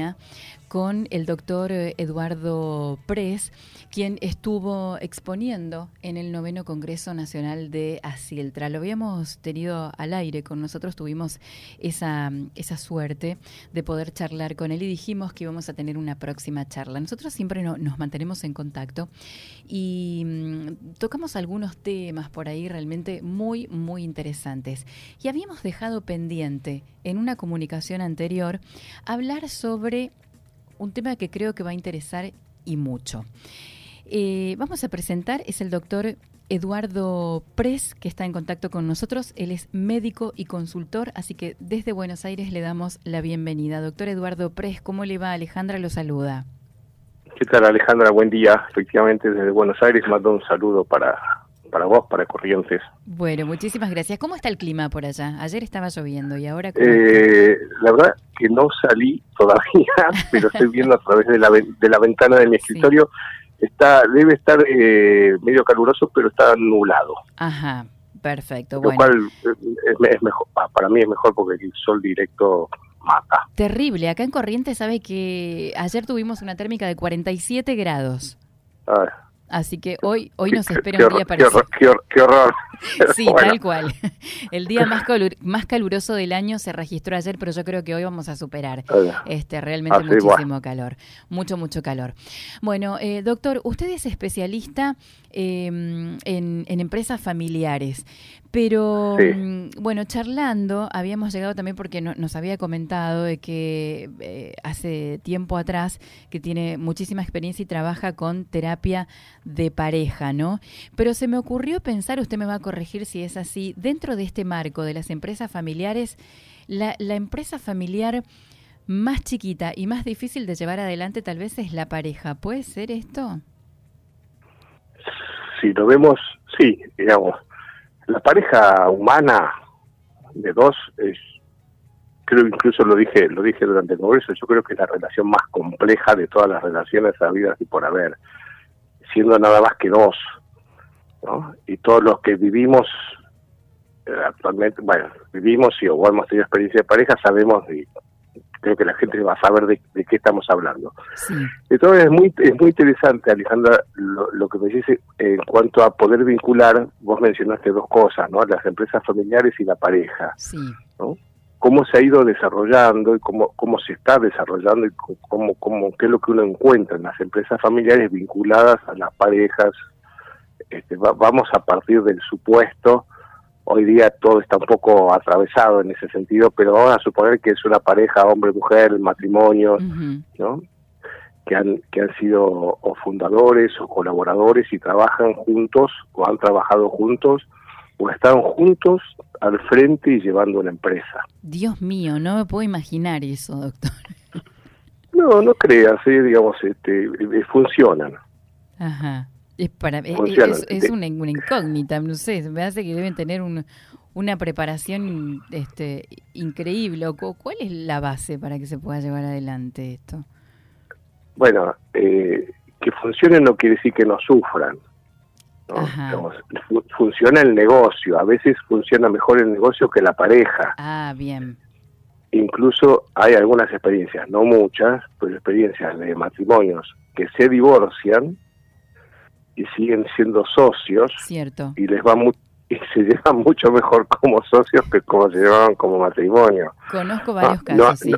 Yeah. Con el doctor eh, Eduardo Pres, quien estuvo exponiendo en el noveno Congreso Nacional de Asiltra. Lo habíamos tenido al aire con nosotros, tuvimos esa, esa suerte de poder charlar con él y dijimos que íbamos a tener una próxima charla. Nosotros siempre nos mantenemos en contacto y mm, tocamos algunos temas por ahí realmente muy, muy interesantes. Y habíamos dejado pendiente en una comunicación anterior hablar sobre un tema que creo que va a interesar y mucho. Eh, vamos a presentar, es el doctor Eduardo Pres, que está en contacto con nosotros. Él es médico y consultor, así que desde Buenos Aires le damos la bienvenida. Doctor Eduardo Pres, ¿cómo le va? Alejandra lo saluda. ¿Qué tal Alejandra? Buen día. Efectivamente, desde Buenos Aires mando un saludo para para vos, para Corrientes. Bueno, muchísimas gracias. ¿Cómo está el clima por allá? Ayer estaba lloviendo y ahora... Eh, la verdad que no salí todavía, pero estoy viendo a través de la, de la ventana de mi escritorio. Está Debe estar eh, medio caluroso, pero está nublado. Ajá, perfecto. Lo cual eh, es, mejor, para mí es mejor porque el sol directo mata. Terrible. Acá en Corrientes sabe que ayer tuvimos una térmica de 47 grados. Ah, Así que hoy hoy nos espera un día parecido. Qué horror. sí, tal cual. El día más, más caluroso del año se registró ayer, pero yo creo que hoy vamos a superar este realmente muchísimo calor. Mucho, mucho calor. Bueno, eh, doctor, usted es especialista em, en, en empresas familiares. Pero mm, bueno, charlando, habíamos llegado también porque nos había comentado de que eh, hace tiempo atrás que tiene muchísima experiencia y trabaja con terapia de pareja, ¿no? Pero se me ocurrió pensar, usted me va a corregir si es así, dentro de este marco de las empresas familiares, la, la empresa familiar más chiquita y más difícil de llevar adelante tal vez es la pareja. ¿Puede ser esto? Si lo vemos, sí, digamos la pareja humana de dos es creo incluso lo dije lo dije durante el congreso yo creo que es la relación más compleja de todas las relaciones habidas y por haber siendo nada más que dos ¿no? y todos los que vivimos eh, actualmente bueno vivimos y o hemos tenido experiencia de pareja sabemos de creo que la gente va a saber de, qué estamos hablando. Entonces es muy es muy interesante, Alejandra, lo, que me dice en cuanto a poder vincular, vos mencionaste dos cosas, ¿no? Las empresas familiares y la pareja, ¿no? Cómo se ha ido desarrollando y cómo, cómo se está desarrollando y cómo, cómo, qué es lo que uno encuentra en las empresas familiares vinculadas a las parejas. Este, vamos a partir del supuesto hoy día todo está un poco atravesado en ese sentido, pero vamos a suponer que es una pareja hombre-mujer, matrimonio, ¿no? Que han, que han sido o fundadores o colaboradores y trabajan juntos o han trabajado juntos o están juntos al frente y llevando una empresa. Dios mío, no me puedo imaginar eso, doctor. No, no creas, ¿eh? digamos, este, eh, funcionan. Ajá. Es, para, es, una, incógnita, no sé, me hace que deben tener una preparación este, increíble. ¿Cuál es la base para que se pueda llevar adelante esto? Bueno, eh, que funcionen no quiere decir que no sufran. Funciona el negocio, a veces funciona mejor el negocio que la pareja. Ah, bien. Incluso hay algunas experiencias, no muchas, pero experiencias de matrimonios que se divorcian y siguen siendo socios Cierto. y les va y se llevan mucho mejor como socios que como se llevaban como matrimonio. Conozco varios casos, sí.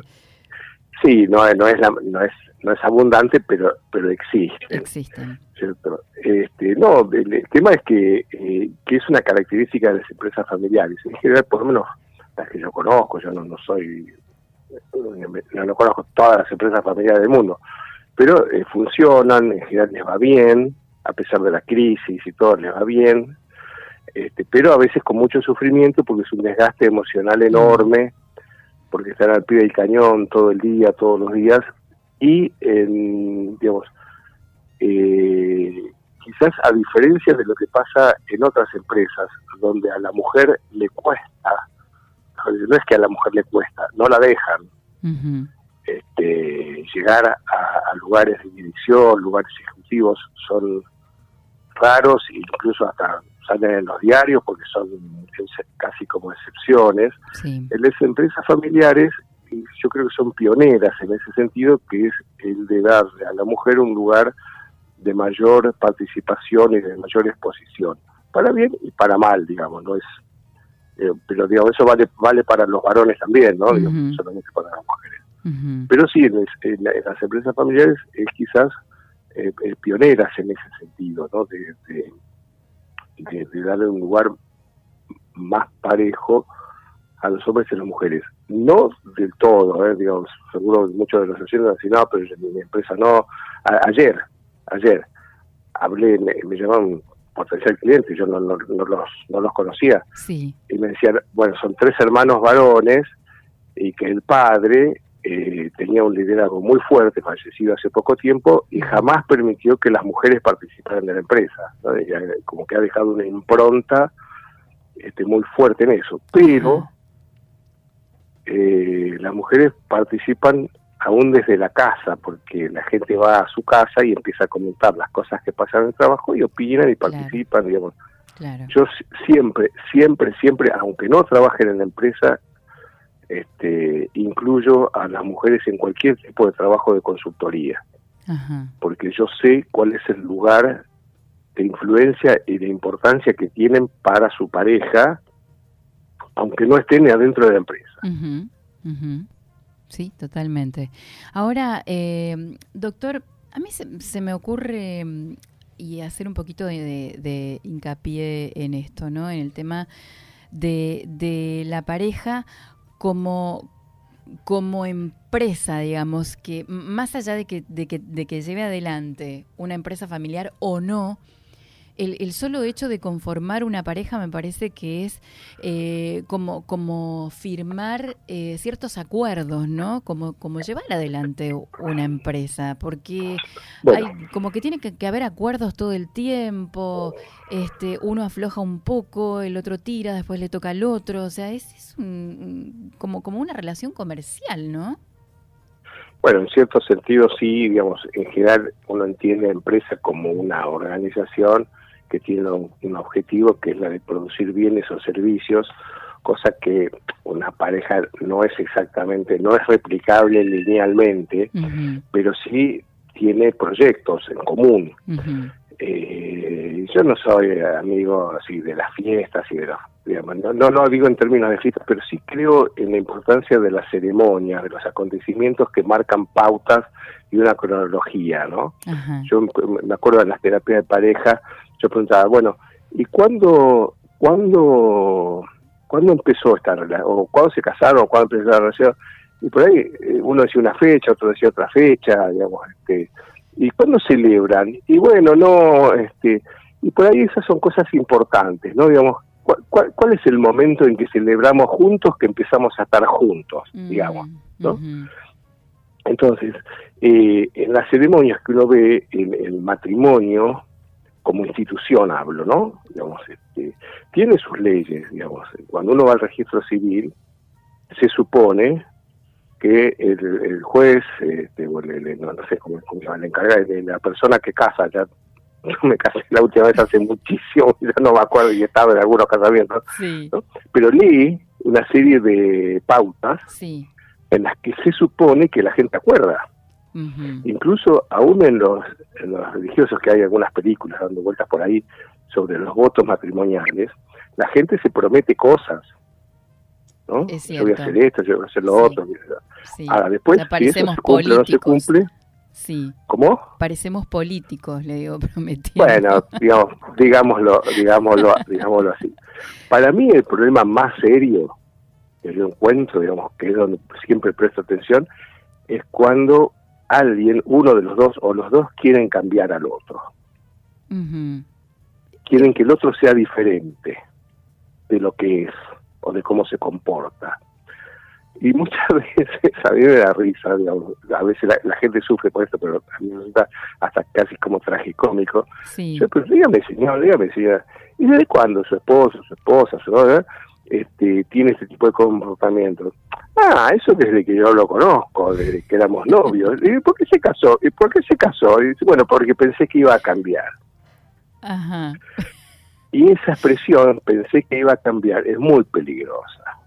sí, no, no es la, no es no es abundante, pero pero existe. Existen. ¿cierto? Este, no, el, tema es que, eh, que es una característica de las empresas familiares. En general, por lo menos las que yo conozco, yo no, no soy, no, no conozco todas las empresas familiares del mundo, pero eh, funcionan, en general les va bien, a pesar de la crisis y todo, les va bien, este, pero a veces con mucho sufrimiento porque es un desgaste emocional enorme, porque están al pie del cañón todo el día, todos los días, y, digamos, eh, quizás a diferencia de lo que pasa en otras empresas, donde a la mujer le cuesta, no es que a la mujer le cuesta, no la dejan este, llegar a, a, lugares de dirección, lugares ejecutivos, son raros, incluso hasta salen en los diarios porque son casi como excepciones. En las empresas familiares yo creo que son pioneras en ese sentido, que es el de darle a la mujer un lugar de mayor participación y de mayor exposición, para bien y para mal, digamos, no es, eh, pero digamos eso vale vale para los varones también, no, solamente para las mujeres. Pero sí, en, las empresas familiares es quizás eh, pioneras en ese sentido, ¿no? De, de, darle un lugar más parejo a los hombres y a las mujeres. No del todo, ¿eh? digamos, seguro muchos de los vecinos dicen, no, pero en mi empresa no. ayer, ayer, hablé, me, me llamaron potencial cliente, yo no, no, los, no los conocía. Sí. Y me decían, bueno, son tres hermanos varones y que el padre eh, tenía un liderazgo muy fuerte, fallecido hace poco tiempo, y jamás permitió que las mujeres participaran de la empresa. Como que ha dejado una impronta este, muy fuerte en eso. Pero eh, las mujeres participan aún desde la casa, porque la gente va a su casa y empieza a comentar las cosas que pasan en el trabajo y opinan y participan, digamos. Yo siempre, siempre, siempre, aunque no trabajen en la empresa, este, incluyo a las mujeres en cualquier tipo de trabajo de consultoría, porque yo sé cuál es el lugar de influencia y de importancia que tienen para su pareja, aunque no estén adentro de la empresa. Sí, totalmente. Ahora, eh, doctor, a mí se, me ocurre mm, y hacer un poquito de, hincapié en esto, ¿no? En el tema de, la pareja como como empresa, digamos, que más allá de que, de que, de que lleve adelante una empresa familiar o no, el, solo hecho de conformar una pareja me parece que es eh, como, como firmar eh, ciertos acuerdos, ¿no? Como, como llevar adelante una empresa, porque hay como que tiene que, haber acuerdos todo el tiempo, este, uno afloja un poco, el otro tira, después le toca al otro, o sea, es, es como, como una relación comercial, ¿no? Bueno, en cierto sentido sí, digamos, en general uno entiende a empresa como una organización que tiene un, objetivo que es la de producir bienes o servicios, cosa que una pareja no es exactamente, no es replicable linealmente, pero sí tiene proyectos en común. eh, yo no soy amigo así de las fiestas y de los no, no digo en términos de fiestas, pero sí creo en la importancia de las ceremonias, de los acontecimientos que marcan pautas y una cronología, ¿no? Yo me acuerdo de las terapias de pareja, yo preguntaba, bueno, ¿y cuándo, cuándo, cuándo empezó esta relación? ¿O cuándo se casaron? ¿O cuándo empezó la relación? Y por ahí eh, uno decía una fecha, otro decía otra fecha, digamos, este, ¿y cuándo celebran? Y bueno, no, este, y por ahí esas son cosas importantes, ¿no? Digamos, ¿cuál, cuál, es el momento en que celebramos juntos que empezamos a estar juntos, mm, digamos, ¿no? Entonces, eh, en las ceremonias que uno ve, el matrimonio, como institución hablo, ¿no? Digamos, este, tiene sus leyes, digamos. Cuando uno va al registro civil, se supone que el, juez, este, bueno, no, sé cómo, cómo se encarga de la persona que casa, ya me casé la última vez hace muchísimo, ya no me acuerdo y estaba en algunos casamientos, pero leí una serie de pautas en las que se supone que la gente acuerda. Incluso aún en los, los religiosos que hay algunas películas dando vueltas por ahí sobre los votos matrimoniales, la gente se promete cosas. ¿no? yo voy a hacer esto, yo voy a hacer lo otro. Ahora, después, si eso se cumple o no se cumple, Sí. ¿Cómo? Parecemos políticos, le digo, prometiendo. Bueno, digamos, digámoslo, digámoslo, digámoslo así. Para mí el problema más serio que yo encuentro, digamos, que es donde siempre presto atención, es cuando alguien, uno de los dos o los dos quieren cambiar al otro. Quieren que el otro sea diferente de lo que es o de cómo se comporta y muchas veces a mí me da risa, digamos, a veces la, gente sufre por esto, pero a mí me resulta hasta casi como tragicómico. Sí. Yo, pues dígame, señor, dígame, señor, ¿y desde cuándo su esposo, su esposa, su este, tiene este tipo de comportamiento? Ah, eso desde que yo lo conozco, desde que éramos novios. ¿Y por qué se casó? ¿Y por qué se casó? Y dice, bueno, porque pensé que iba a cambiar. Ajá. Y esa expresión, pensé que iba a cambiar, es muy peligrosa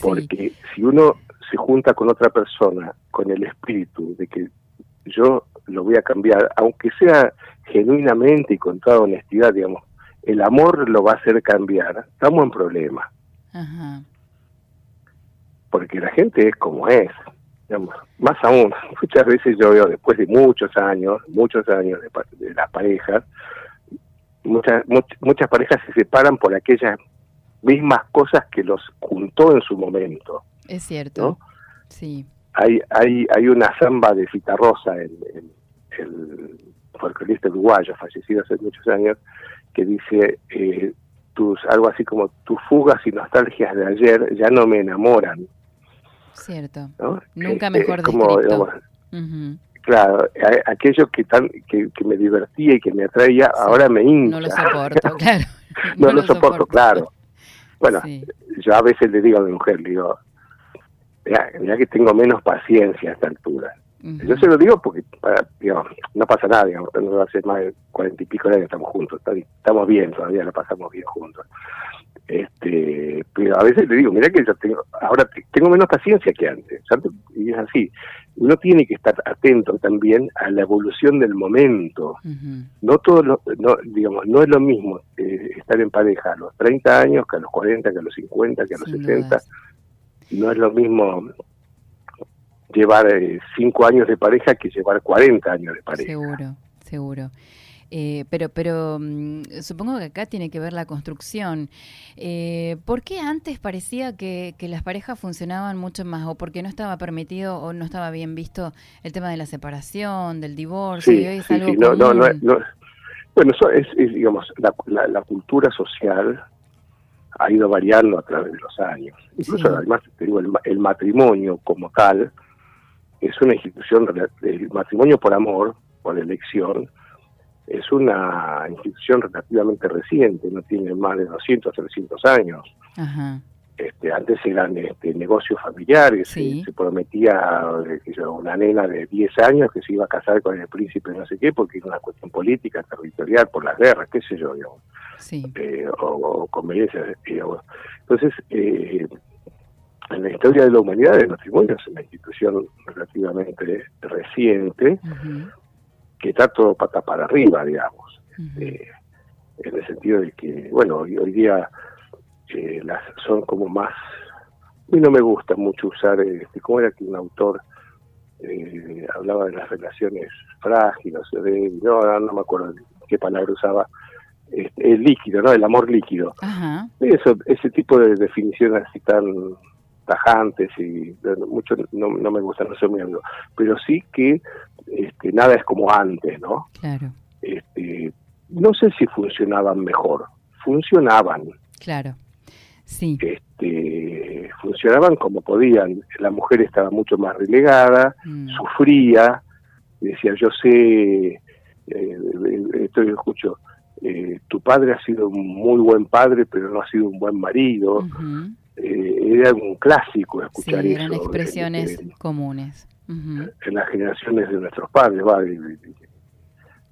Porque si uno se junta con otra persona con el espíritu de que yo lo voy a cambiar, aunque sea genuinamente y con toda honestidad, digamos, el amor lo va a hacer cambiar, estamos en problema. Porque la gente es como es. Digamos, más aún, muchas veces yo veo después de muchos años, muchos años de, las parejas, muchas, muchas parejas se separan por aquellas mismas cosas que los juntó en su momento. Es cierto. Sí. Hay, hay, hay una samba de Citarrosa, el, el, el folclorista uruguayo, fallecido hace muchos años, que dice eh, tus algo así como tus fugas y nostalgias de ayer ya no me enamoran. Cierto. Nunca mejor como, Claro, aquello que tan que, me divertía y que me atraía, ahora me hincha. No lo soporto, claro. no, lo, soporto, claro. Bueno, yo a veces le digo a mi mujer, le digo, mira, que tengo menos paciencia a esta altura. Yo se lo digo porque, digamos, no pasa nada, digamos, no hace más de cuarenta y pico de años estamos juntos, estamos bien, todavía lo pasamos bien juntos. Este, pero a veces le digo, mira que yo tengo, ahora tengo menos paciencia que antes, y es así. Uno tiene que estar atento también a la evolución del momento. No todo no, digamos, no es lo mismo eh, estar en pareja a los 30 años que a los 40, que a los 50, que a los 60. No es lo mismo llevar eh, cinco años de pareja que llevar 40 años de pareja. Seguro, seguro. Eh, pero pero mm, supongo que acá tiene que ver la construcción. Eh, ¿Por qué antes parecía que, las parejas funcionaban mucho más o porque no estaba permitido o no estaba bien visto el tema de la separación, del divorcio? Sí, es algo no, no, no, bueno, eso es, digamos, la, la, cultura social ha ido variando a través de los años. Incluso, además, te digo, el matrimonio como tal, es una institución, el matrimonio por amor, por elección, es una institución relativamente reciente, no tiene más de 200, 300 años. Este, antes eran este, negocios familiares, se, prometía eh, una nena de 10 años que se iba a casar con el príncipe no sé qué, porque era una cuestión política, territorial, por las guerras, qué sé yo, digamos. Eh, o, o, conveniencias. Entonces, eh, en la historia de la humanidad el matrimonio es una institución relativamente reciente que está todo pata para arriba, digamos, este, en el sentido de que, bueno, hoy, hoy día eh, las son como más, a mí no me gusta mucho usar, este, ¿cómo era que un autor eh, hablaba de las relaciones frágiles, no, no me acuerdo qué palabra usaba, este, el líquido, ¿no? El amor líquido. Eso, ese tipo de definición así tan tajantes y mucho no, no me gusta, no soy muy amigo, pero sí que este, nada es como antes, ¿no? Claro. Este, no sé si funcionaban mejor, funcionaban. Claro, sí. Este, funcionaban como podían. La mujer estaba mucho más relegada, mm. sufría, decía, yo sé, eh, estoy escucho, eh, tu padre ha sido un muy buen padre, pero no ha sido un buen marido. Eh, era un clásico escuchar sí, eran expresiones comunes. En las generaciones de nuestros padres, ¿va?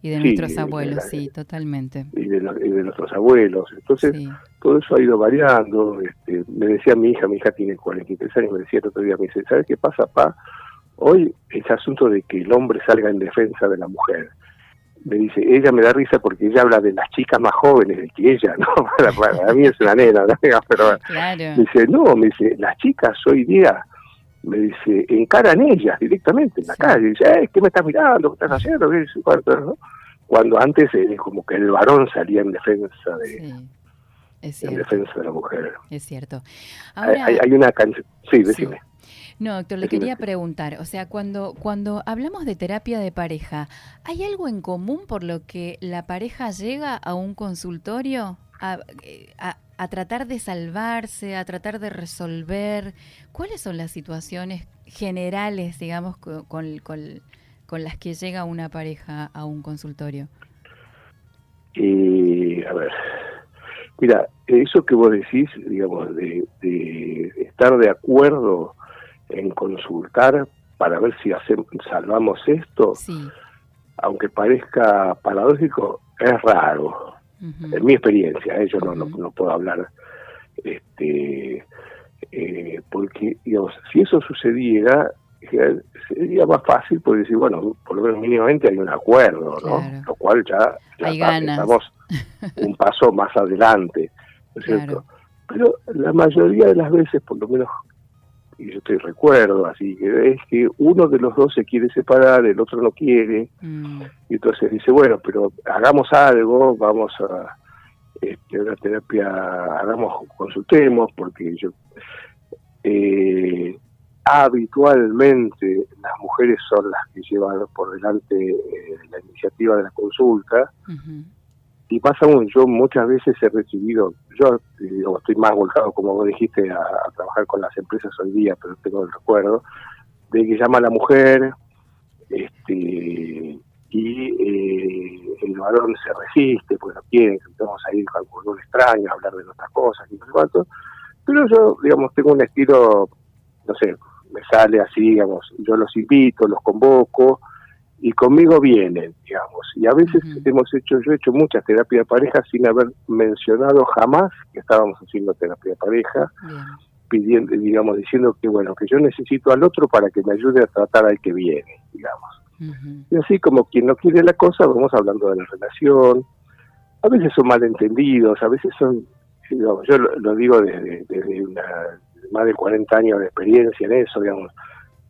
Y de nuestros abuelos, sí, totalmente. Y de, nuestros abuelos. Entonces, todo eso ha ido variando. Este, me decía mi hija, mi hija tiene 43 años, me decía el otro día, me dice, ¿sabes qué pasa, pa? Hoy ese asunto de que el hombre salga en defensa de la mujer me dice, ella me da risa porque ella habla de las chicas más jóvenes de que ella, ¿no? Para, mí es una nena, ¿no? Pero me dice, no, me dice, las chicas hoy día, me dice, encaran ellas directamente en la calle, dice, eh, ¿qué me estás mirando? ¿Qué estás haciendo? ¿Qué ¿no? Cuando antes es como que el varón salía en defensa de... en defensa de la mujer. Es cierto. hay, una canción... Sí, decime. No, doctor, le quería preguntar, o sea, cuando, cuando hablamos de terapia de pareja, ¿hay algo en común por lo que la pareja llega a un consultorio a, a, tratar de salvarse, a tratar de resolver? ¿Cuáles son las situaciones generales, digamos, con, con, las que llega una pareja a un consultorio? Eh, a ver, mira, eso que vos decís, digamos, de, de estar de acuerdo en consultar para ver si hacemos, salvamos esto, aunque parezca paradójico, es raro. En mi experiencia, ¿eh? yo no, no, puedo hablar este, Eh, porque, digamos, si eso sucediera, sería más fácil porque decir, bueno, por lo menos mínimamente hay un acuerdo, ¿no? Lo cual ya, ya estamos un paso más adelante, ¿no es cierto? Pero la mayoría de las veces, por lo menos, y yo estoy recuerdo, así que es que uno de los dos se quiere separar, el otro no quiere, mm. y entonces dice, bueno, pero hagamos algo, vamos a este, una terapia, hagamos, consultemos, porque yo eh, habitualmente las mujeres son las que llevan por delante eh, la iniciativa de la consulta y pasa mucho, yo muchas veces he recibido, yo estoy más volcado como vos dijiste a, trabajar con las empresas hoy día, pero tengo el recuerdo, de que llama la mujer este y eh, el varón se resiste, pues no quiere, vamos a ir con un extraño a hablar de nuestras cosas y cuánto, pero yo, digamos, tengo un estilo, no sé, me sale así, digamos, yo los invito, los convoco y conmigo vienen, digamos. Y a veces hemos hecho, yo he hecho muchas terapias de pareja sin haber mencionado jamás que estábamos haciendo terapia de pareja, pidiendo, digamos, diciendo que bueno, que yo necesito al otro para que me ayude a tratar al que viene, digamos. Y así como quien no quiere la cosa, vamos hablando de la relación. A veces son malentendidos, a veces son, digamos, yo lo, digo desde, desde una más de 40 años de experiencia en eso, digamos.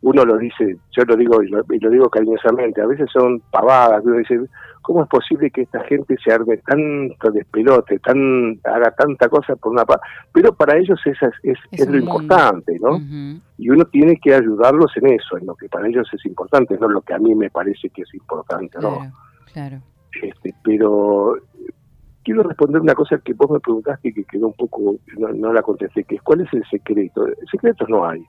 Uno lo dice, yo lo digo y lo, digo cariñosamente, a veces son pavadas, uno dice, ¿cómo es posible que esta gente se arme tanto despelote, tan, haga tanta cosa por una paz? Pero para ellos es, es, lo importante, ¿no? Y uno tiene que ayudarlos en eso, en lo que para ellos es importante, no lo que a mí me parece que es importante, ¿no? Claro. Este, pero quiero responder una cosa que vos me preguntaste y que quedó un poco, no, la contesté, que es cuál es el secreto. Secretos no hay,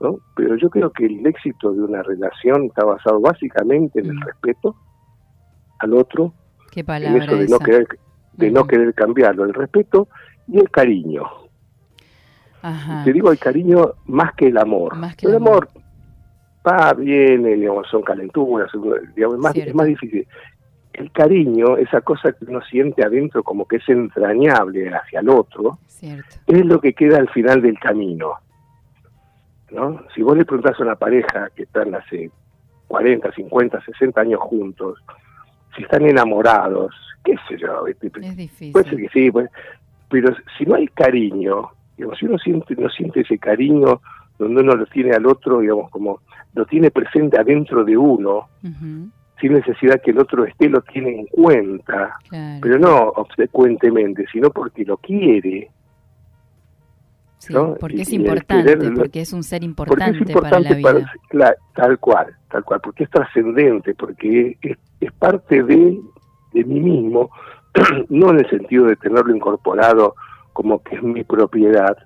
¿no? Pero yo creo que el éxito de una relación está basado básicamente en el mm. respeto al otro, ¿Qué en eso de no querer de no querer cambiarlo, el respeto y el cariño. Te digo el cariño más que el amor. el, amor, va, viene, digamos, son calenturas, digamos, más, es más difícil el cariño, esa cosa que uno siente adentro como que es entrañable hacia el otro, es lo que queda al final del camino. ¿No? Si vos le preguntás a una pareja que están hace 40, 50, 60 años juntos, si están enamorados, qué sé yo, es difícil. puede ser que sí, pero si no hay cariño, digamos, si uno siente, no siente ese cariño donde uno lo tiene al otro, digamos, como lo tiene presente adentro de uno, sin necesidad que el otro esté, lo tiene en cuenta, pero no obsecuentemente, sino porque lo quiere. Porque es importante, porque es un ser importante, para la vida. tal cual, tal cual, porque es trascendente, porque es, parte de, de mí mismo, no en el sentido de tenerlo incorporado como que es mi propiedad,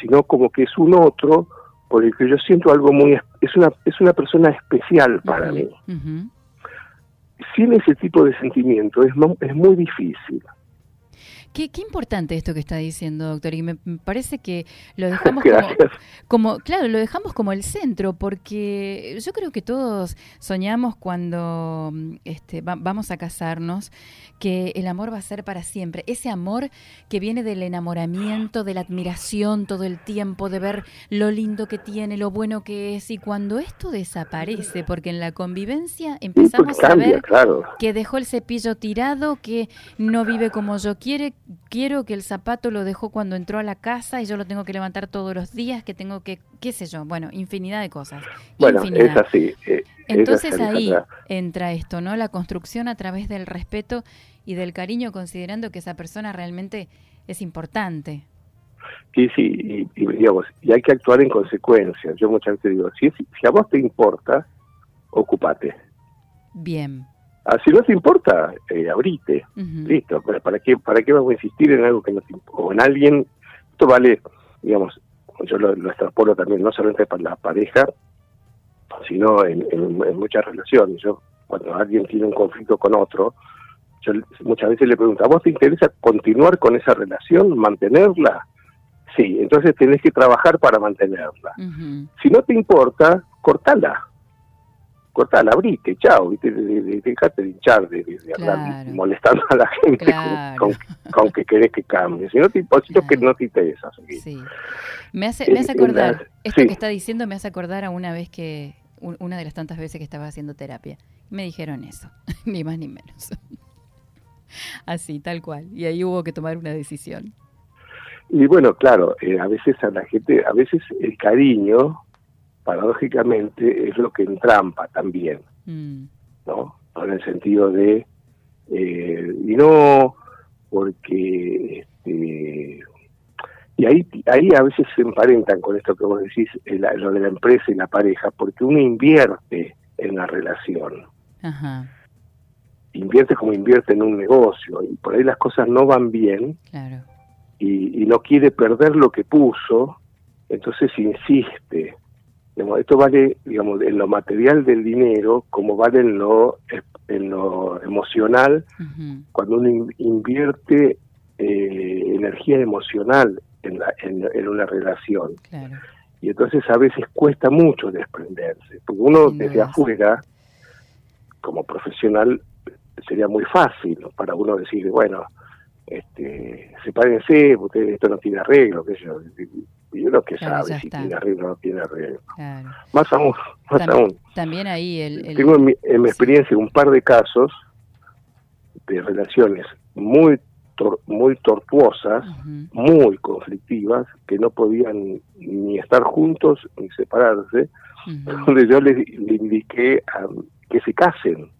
sino como que es un otro por el que yo siento algo muy es una es una persona especial para mí. Sin ese tipo de sentimiento es, es muy difícil. Qué, importante esto que está diciendo, doctor, y me parece que lo dejamos como, claro, lo dejamos como el centro, porque yo creo que todos soñamos cuando este, vamos a casarnos que el amor va a ser para siempre. Ese amor que viene del enamoramiento, de la admiración todo el tiempo, de ver lo lindo que tiene, lo bueno que es, y cuando esto desaparece, porque en la convivencia empezamos pues a ver que dejó el cepillo tirado, que no vive como yo quiere, quiero que el zapato lo dejó cuando entró a la casa y yo lo tengo que levantar todos los días, que tengo que, qué sé yo, bueno, infinidad de cosas. Bueno, es así. Eh, Entonces ahí entra esto, ¿no? La construcción a través del respeto y del cariño, considerando que esa persona realmente es importante. Sí, sí, y, digamos, y hay que actuar en consecuencia. Yo muchas veces digo, si, si a vos te importa, ocupate. Bien. Ah, si no te importa, eh, abrite. Listo. ¿Para qué, ¿Para qué vamos a insistir en algo que no te importa? O en alguien. Esto vale, digamos, yo lo, lo extrapolo también, no solamente para la pareja, sino en, muchas relaciones. Yo, cuando alguien tiene un conflicto con otro, yo muchas veces le pregunto, ¿a vos te interesa continuar con esa relación, mantenerla? Sí, entonces tenés que trabajar para mantenerla. Si no te importa, cortala cortala, abrite, chao, ¿viste? dejate de hinchar, de, de, molestando a la gente con, que querés que cambie. Si no te, si que no te interesa. Sí. Me hace, me hace acordar, esto que está diciendo me hace acordar a una vez que, una de las tantas veces que estaba haciendo terapia. Me dijeron eso, ni más ni menos. Así, tal cual. Y ahí hubo que tomar una decisión. Y bueno, claro, eh, a veces a la gente, a veces el cariño paradójicamente es lo que entrampa también, mm. ¿no? En el sentido de, eh, y no porque, este, y ahí, ahí a veces se emparentan con esto que vos decís, lo de la empresa y la pareja, porque uno invierte en la relación. Invierte como invierte en un negocio, y por ahí las cosas no van bien, y, y no quiere perder lo que puso, entonces insiste esto vale, digamos, en lo material del dinero, como vale en lo, en lo emocional, cuando uno invierte eh, energía emocional en, la, en, una relación. Y entonces a veces cuesta mucho desprenderse, porque uno desde afuera, como profesional, sería muy fácil para uno decir, bueno, este, sepárense, porque esto no tiene arreglo, que yo, yo creo que sabe si tiene arreglo o no tiene arreglo. Más aún, más también, aún. También ahí el... Tengo en mi, experiencia un par de casos de relaciones muy muy tortuosas, muy conflictivas, que no podían ni estar juntos ni separarse, donde yo les, indiqué que se casen.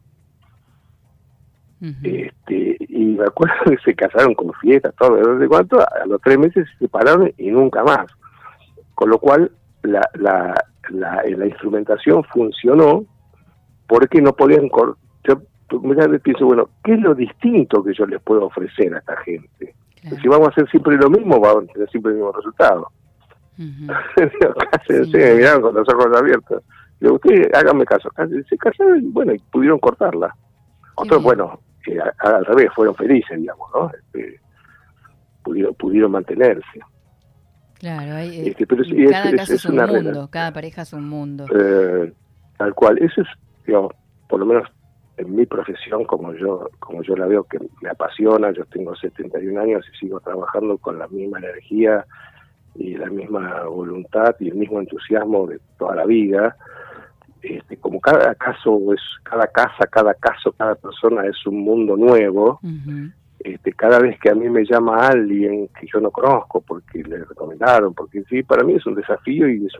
Este Y me acuerdo que se casaron con fiestas, todo, de cuánto, a los tres meses se separaron y nunca más. Con lo cual, la, la, la, la instrumentación funcionó porque no podían... Yo pienso, bueno, ¿qué es lo distinto que yo les puedo ofrecer a esta gente? Si vamos a hacer siempre lo mismo, vamos a tener siempre el mismo resultado. me miraron con los ojos abiertos. Digo, ustedes háganme caso. Se casaron y bueno, y pudieron cortarla. Otros, bueno, al revés, fueron felices, digamos, ¿no? Este, pudieron, pudieron mantenerse. Claro, hay, este, cada caso es, un mundo, cada pareja es un mundo. Eh, tal cual, eso es, digamos, por lo menos en mi profesión, como yo como yo la veo, que me apasiona, yo tengo 71 años y sigo trabajando con la misma energía y la misma voluntad y el mismo entusiasmo de toda la vida. Este, como cada caso es cada casa, cada caso, cada persona es un mundo nuevo, este, cada vez que a mí me llama alguien que yo no conozco porque le recomendaron, porque sí, para mí es un desafío y es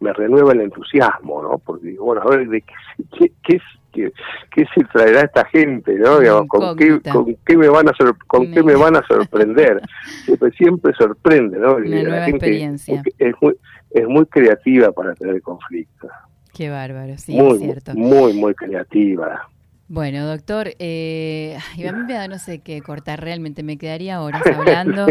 me, renueva el entusiasmo, ¿no? Porque digo, bueno, a ver, ¿de qué, qué, qué, qué se traerá esta gente, ¿no? ¿con, qué, ¿con, qué, me van a con qué me van a sorprender? siempre, siempre sorprende, ¿no? Una nueva experiencia. Es muy, es muy creativa para tener conflictos. Qué bárbaro, sí, es cierto. Muy, muy creativa. Bueno, doctor, eh, a mí me da no sé qué cortar, realmente me quedaría horas hablando.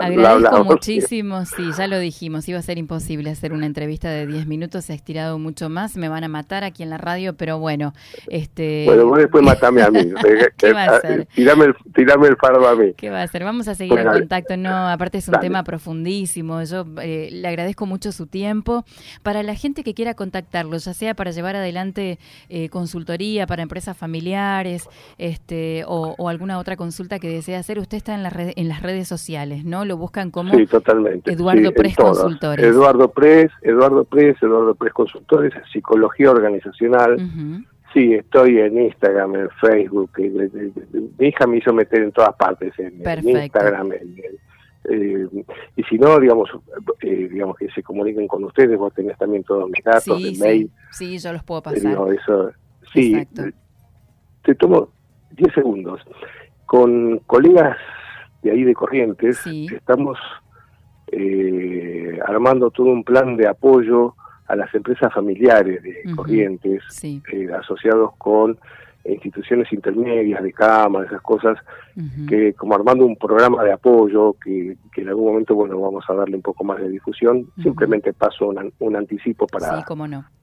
Agradezco muchísimo, sí, ya lo dijimos, iba a ser imposible hacer una entrevista de 10 minutos, se ha estirado mucho más, me van a matar aquí en la radio, pero bueno. este Bueno, vos después matame a mí. ¿Qué va a hacer? Tirame el, tirame el fardo a mí. ¿Qué va a hacer? Vamos a seguir en contacto, no, aparte es un tema profundísimo, yo eh, le agradezco mucho su tiempo. Para la gente que quiera contactarlo, ya sea para llevar adelante eh, consultoría para empresas familiares, familiares este, o, alguna otra consulta que desea hacer, usted está en, la en las redes sociales, ¿no? Lo buscan como Eduardo Pres Consultores. Eduardo Pres, Eduardo Pres, Eduardo Pres Consultores, Psicología Organizacional. Sí, estoy en Instagram, en Facebook. mi hija me hizo meter en todas partes, en, Instagram, eh, y si no, digamos, eh, digamos que se comuniquen con ustedes, vos tenés también todos mis datos, sí, el mail. Sí, yo los puedo pasar. eso, sí, te tomo 10 segundos. Con colegas de ahí de Corrientes, estamos eh, armando todo un plan de apoyo a las empresas familiares de Corrientes, eh, asociados con instituciones intermedias de cama, esas cosas, que como armando un programa de apoyo que, en algún momento, bueno, vamos a darle un poco más de difusión, simplemente paso un, anticipo para,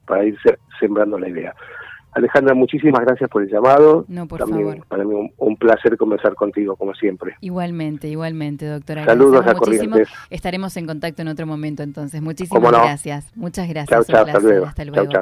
para ir sembrando la idea. Alejandra, muchísimas gracias por el llamado. No, por favor. Para mí un, placer conversar contigo, como siempre. Igualmente, igualmente, doctora. Saludos a Corrientes. Estaremos en contacto en otro momento, entonces. Muchísimas gracias. Muchas gracias. Chao, chao, hasta luego. Hasta luego.